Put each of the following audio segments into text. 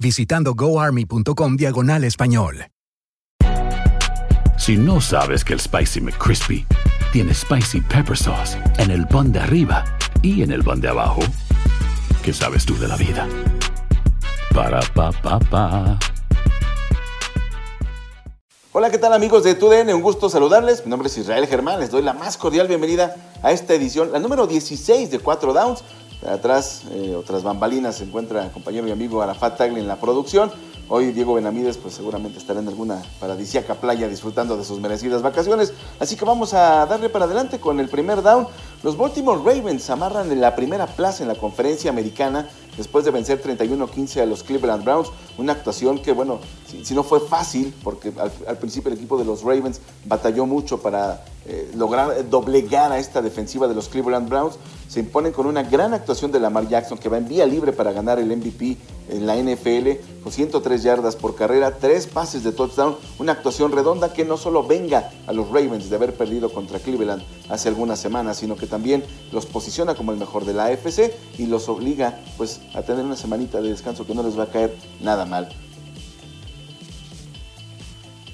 visitando goarmy.com diagonal español. Si no sabes que el Spicy McCrispy tiene Spicy Pepper Sauce en el pan de arriba y en el pan de abajo, ¿qué sabes tú de la vida? Para, pa, pa, pa. Hola, ¿qué tal amigos de TUDN? Un gusto saludarles. Mi nombre es Israel Germán. Les doy la más cordial bienvenida a esta edición, la número 16 de 4 Downs. Atrás, eh, otras bambalinas, se encuentra el compañero y amigo Arafat Tagli en la producción. Hoy Diego Benamides pues seguramente estará en alguna paradisíaca playa disfrutando de sus merecidas vacaciones. Así que vamos a darle para adelante con el primer down. Los Baltimore Ravens amarran la primera plaza en la conferencia americana después de vencer 31-15 a los Cleveland Browns. Una actuación que, bueno, si, no fue fácil, porque al, principio el equipo de los Ravens batalló mucho para eh, lograr doblegar a esta defensiva de los Cleveland Browns, se imponen con una gran actuación de Lamar Jackson, que va en vía libre para ganar el MVP en la NFL, con 103 yardas por carrera, tres pases de touchdown, una actuación redonda que no solo venga a los Ravens de haber perdido contra Cleveland hace algunas semanas, sino que también los posiciona como el mejor de la AFC y los obliga pues a tener una semanita de descanso que no les va a caer nada mal.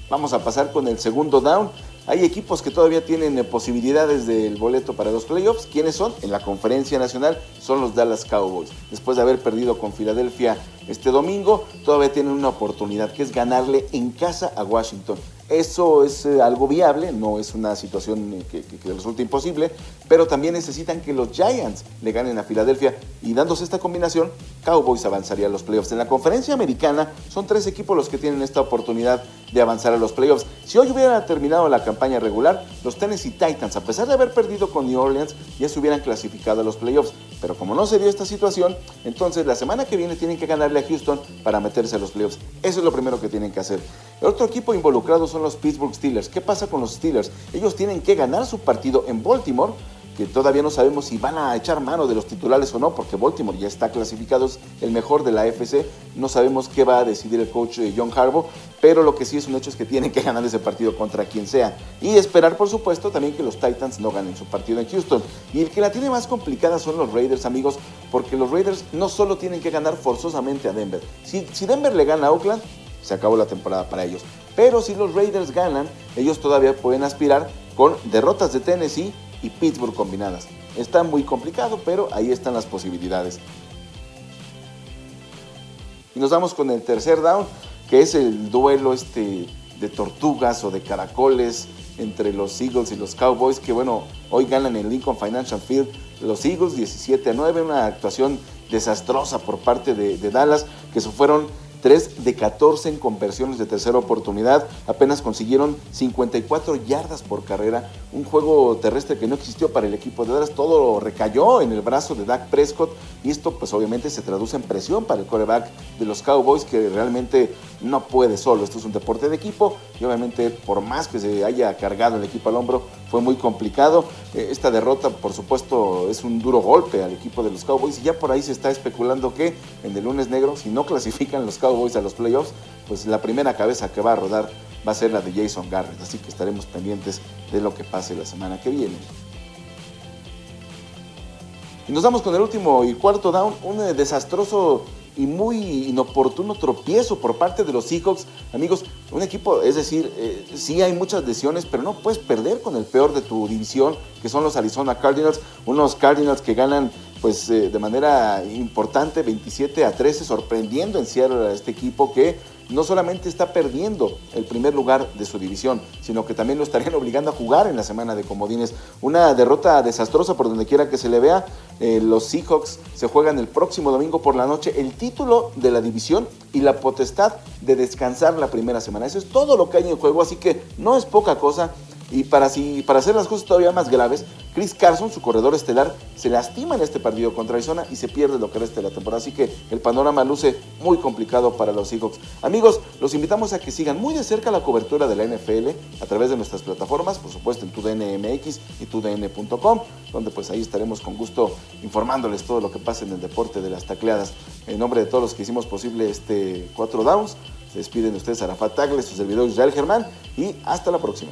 Vamos a pasar con el segundo down. Hay equipos que todavía tienen eh, posibilidades del boleto para los playoffs. ¿Quiénes son? En la conferencia nacional son los Dallas Cowboys. Después de haber perdido con Filadelfia este domingo, todavía tienen una oportunidad que es ganarle en casa a Washington. Eso es eh, algo viable, no es una situación eh, que, resulte imposible, pero también necesitan que los Giants le ganen a Filadelfia y dándose esta combinación, Cowboys avanzaría a los playoffs. En la conferencia americana son tres equipos los que tienen esta oportunidad de avanzar a los playoffs. Si hoy hubiera terminado la campaña regular, los Tennessee Titans, a pesar de haber perdido con New Orleans, ya se hubieran clasificado a los playoffs. Pero como no se dio esta situación, entonces la semana que viene tienen que ganarle a Houston para meterse a los playoffs. Eso es lo primero que tienen que hacer. El otro equipo involucrado son los Pittsburgh Steelers. ¿Qué pasa con los Steelers? Ellos tienen que ganar su partido en Baltimore que todavía no sabemos si van a echar mano de los titulares o no, porque Baltimore ya está clasificado, es el mejor de la AFC. No sabemos qué va a decidir el coach eh, John Harbaugh, pero lo que sí es un hecho es que tienen que ganar ese partido contra quien sea. Y esperar, por supuesto, también que los Titans no ganen su partido en Houston. Y el que la tiene más complicada son los Raiders, amigos, porque los Raiders no solo tienen que ganar forzosamente a Denver. Si, si Denver le gana a Oakland, se acabó la temporada para ellos. Pero si los Raiders ganan, ellos todavía pueden aspirar con derrotas de Tennessee y Pittsburgh combinadas. Está muy complicado, pero ahí están las posibilidades. Y nos vamos con el tercer down, que es el duelo este de tortugas o de caracoles entre los Eagles y los Cowboys, que bueno, hoy ganan en Lincoln Financial Field los Eagles 17 a 9, una actuación desastrosa por parte de, Dallas, que se fueron 3 de 14 en conversiones de tercera oportunidad, apenas consiguieron 54 yardas por carrera, un juego terrestre que no existió para el equipo de Dallas, todo recayó en el brazo de Dak Prescott y esto pues obviamente se traduce en presión para el coreback de los Cowboys que realmente no puede solo, esto es un deporte de equipo y obviamente por más que se haya cargado el equipo al hombro, fue muy complicado. Eh, esta derrota, por supuesto, es un duro golpe al equipo de los Cowboys y ya por ahí se está especulando que en el lunes negro, si no clasifican los Cowboys a los playoffs, pues la primera cabeza que va a rodar va a ser la de Jason Garrett. Así que estaremos pendientes de lo que pase la semana que viene. Y nos vamos con el último y cuarto down, un eh, desastroso y muy inoportuno tropiezo por parte de los Seahawks. Amigos, un equipo, es decir, eh, sí hay muchas lesiones, pero no puedes perder con el peor de tu división, que son los Arizona Cardinals. Unos Cardinals que ganan pues eh, de manera importante 27 a 13, sorprendiendo en Seattle a este equipo que no solamente está perdiendo el primer lugar de su división, sino que también lo estarían obligando a jugar en la semana de comodines. Una derrota desastrosa por donde quiera que se le vea. Eh, los Seahawks se juegan el próximo domingo por la noche el título de la división y la potestad de descansar la primera semana. Eso es todo lo que hay en juego, así que no es poca cosa. Y para, para hacer las cosas todavía más graves, Chris Carson, su corredor estelar, se lastima en este partido contra Arizona y se pierde lo que resta de la temporada. Así que el panorama luce muy complicado para los Seahawks. Amigos, los invitamos a que sigan muy de cerca la cobertura de la NFL a través de nuestras plataformas, por supuesto en TUDNMX y TUDN.com, donde pues ahí estaremos con gusto informándoles todo lo que pasa en el deporte de las tacleadas. En nombre de todos los que hicimos posible este 4 Downs, se despiden de ustedes Arafat Tagle, su servidor Israel Germán y hasta la próxima.